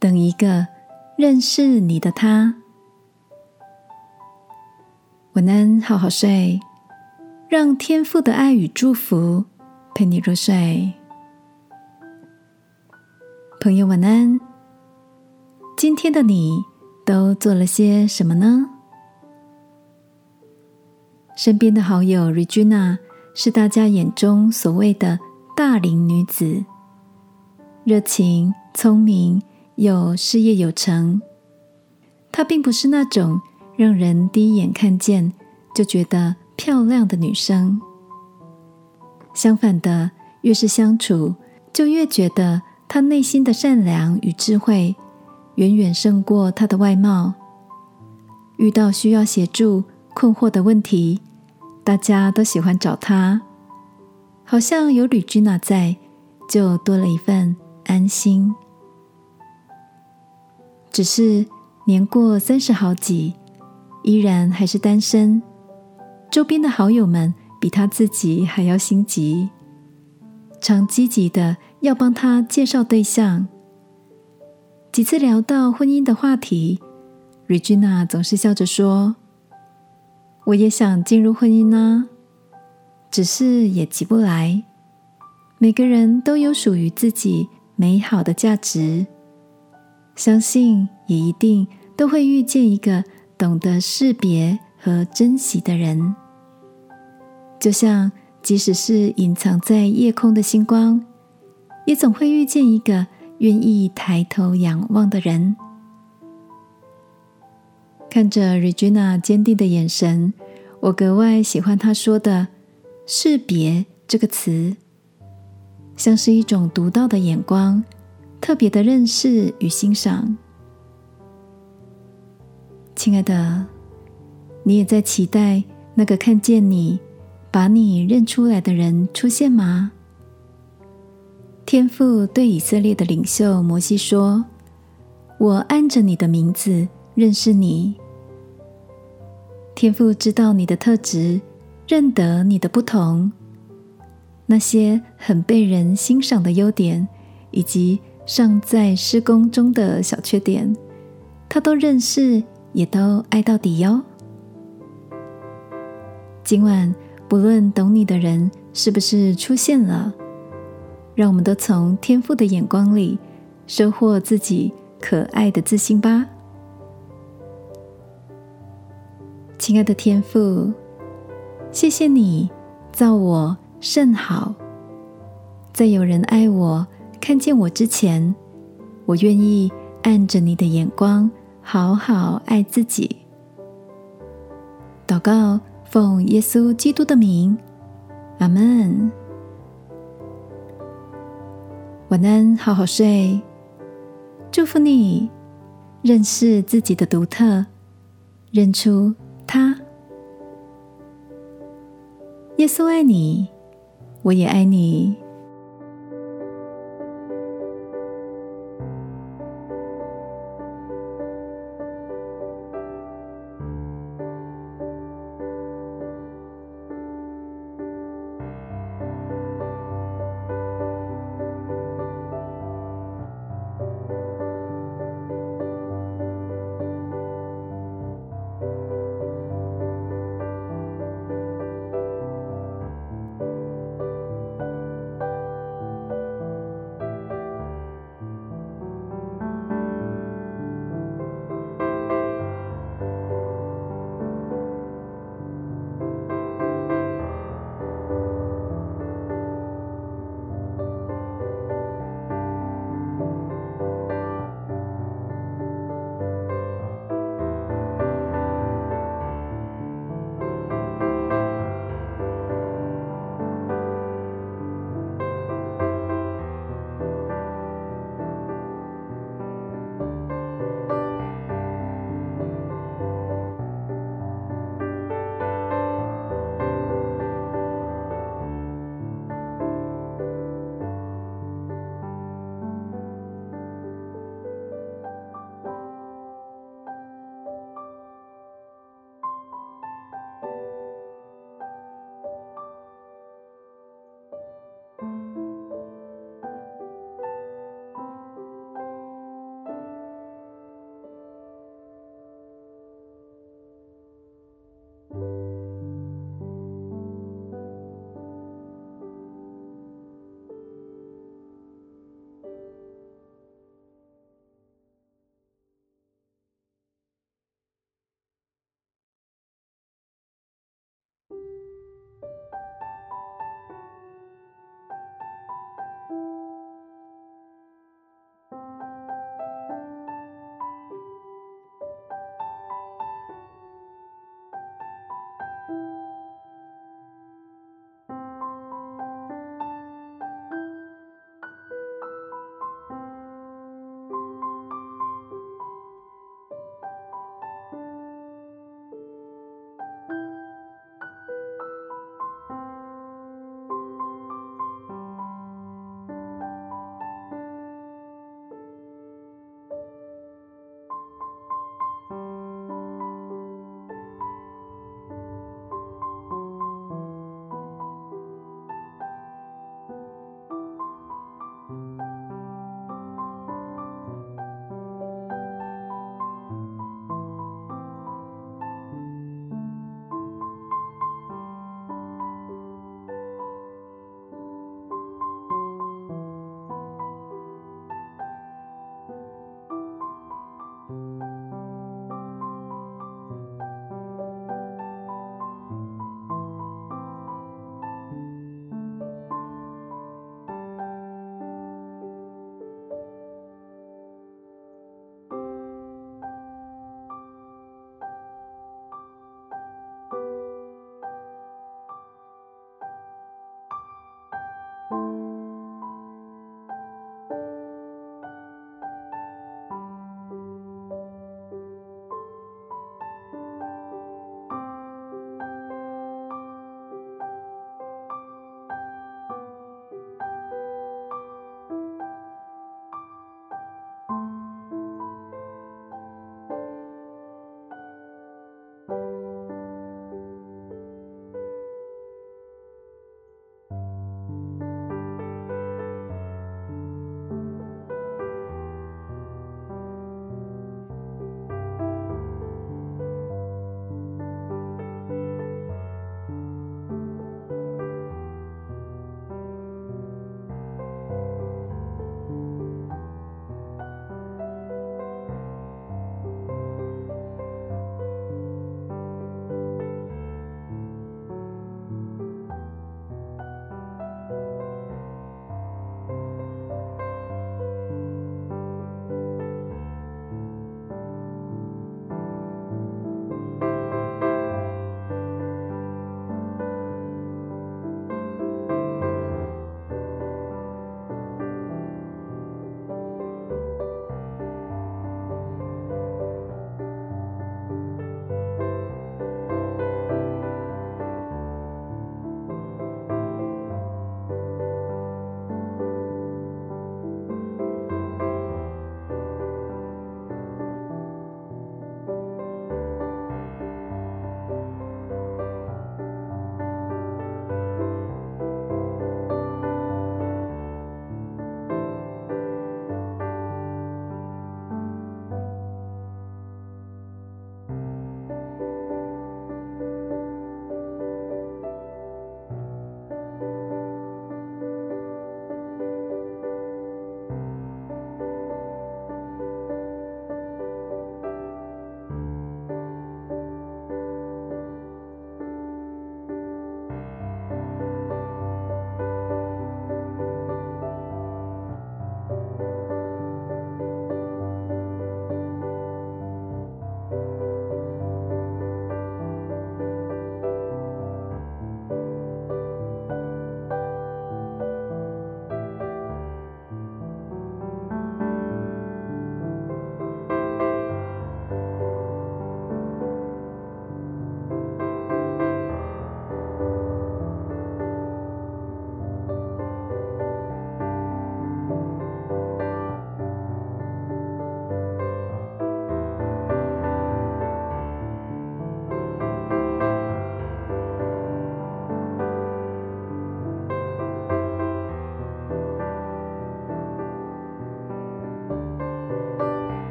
等一个认识你的他。晚安，好好睡，让天父的爱与祝福陪你入睡。朋友，晚安。今天的你都做了些什么呢？身边的好友 Regina 是大家眼中所谓的大龄女子，热情、聪明又事业有成。她并不是那种让人第一眼看见就觉得漂亮的女生。相反的，越是相处，就越觉得她内心的善良与智慧。远远胜过她的外貌。遇到需要协助、困惑的问题，大家都喜欢找她，好像有吕君娜在，就多了一份安心。只是年过三十好几，依然还是单身，周边的好友们比他自己还要心急，常积极的要帮他介绍对象。几次聊到婚姻的话题，Regina 总是笑着说：“我也想进入婚姻呢，只是也急不来。每个人都有属于自己美好的价值，相信也一定都会遇见一个懂得识别和珍惜的人。就像即使是隐藏在夜空的星光，也总会遇见一个。”愿意抬头仰望的人，看着 Regina 坚定的眼神，我格外喜欢她说的“识别”这个词，像是一种独到的眼光，特别的认识与欣赏。亲爱的，你也在期待那个看见你、把你认出来的人出现吗？天父对以色列的领袖摩西说：“我按着你的名字认识你。天父知道你的特质，认得你的不同，那些很被人欣赏的优点，以及尚在施工中的小缺点，他都认识，也都爱到底哟。今晚，不论懂你的人是不是出现了。”让我们都从天赋的眼光里收获自己可爱的自信吧，亲爱的天赋，谢谢你造我甚好，在有人爱我、看见我之前，我愿意按着你的眼光好好爱自己。祷告，奉耶稣基督的名，阿门。晚安，好好睡。祝福你认识自己的独特，认出他。耶稣爱你，我也爱你。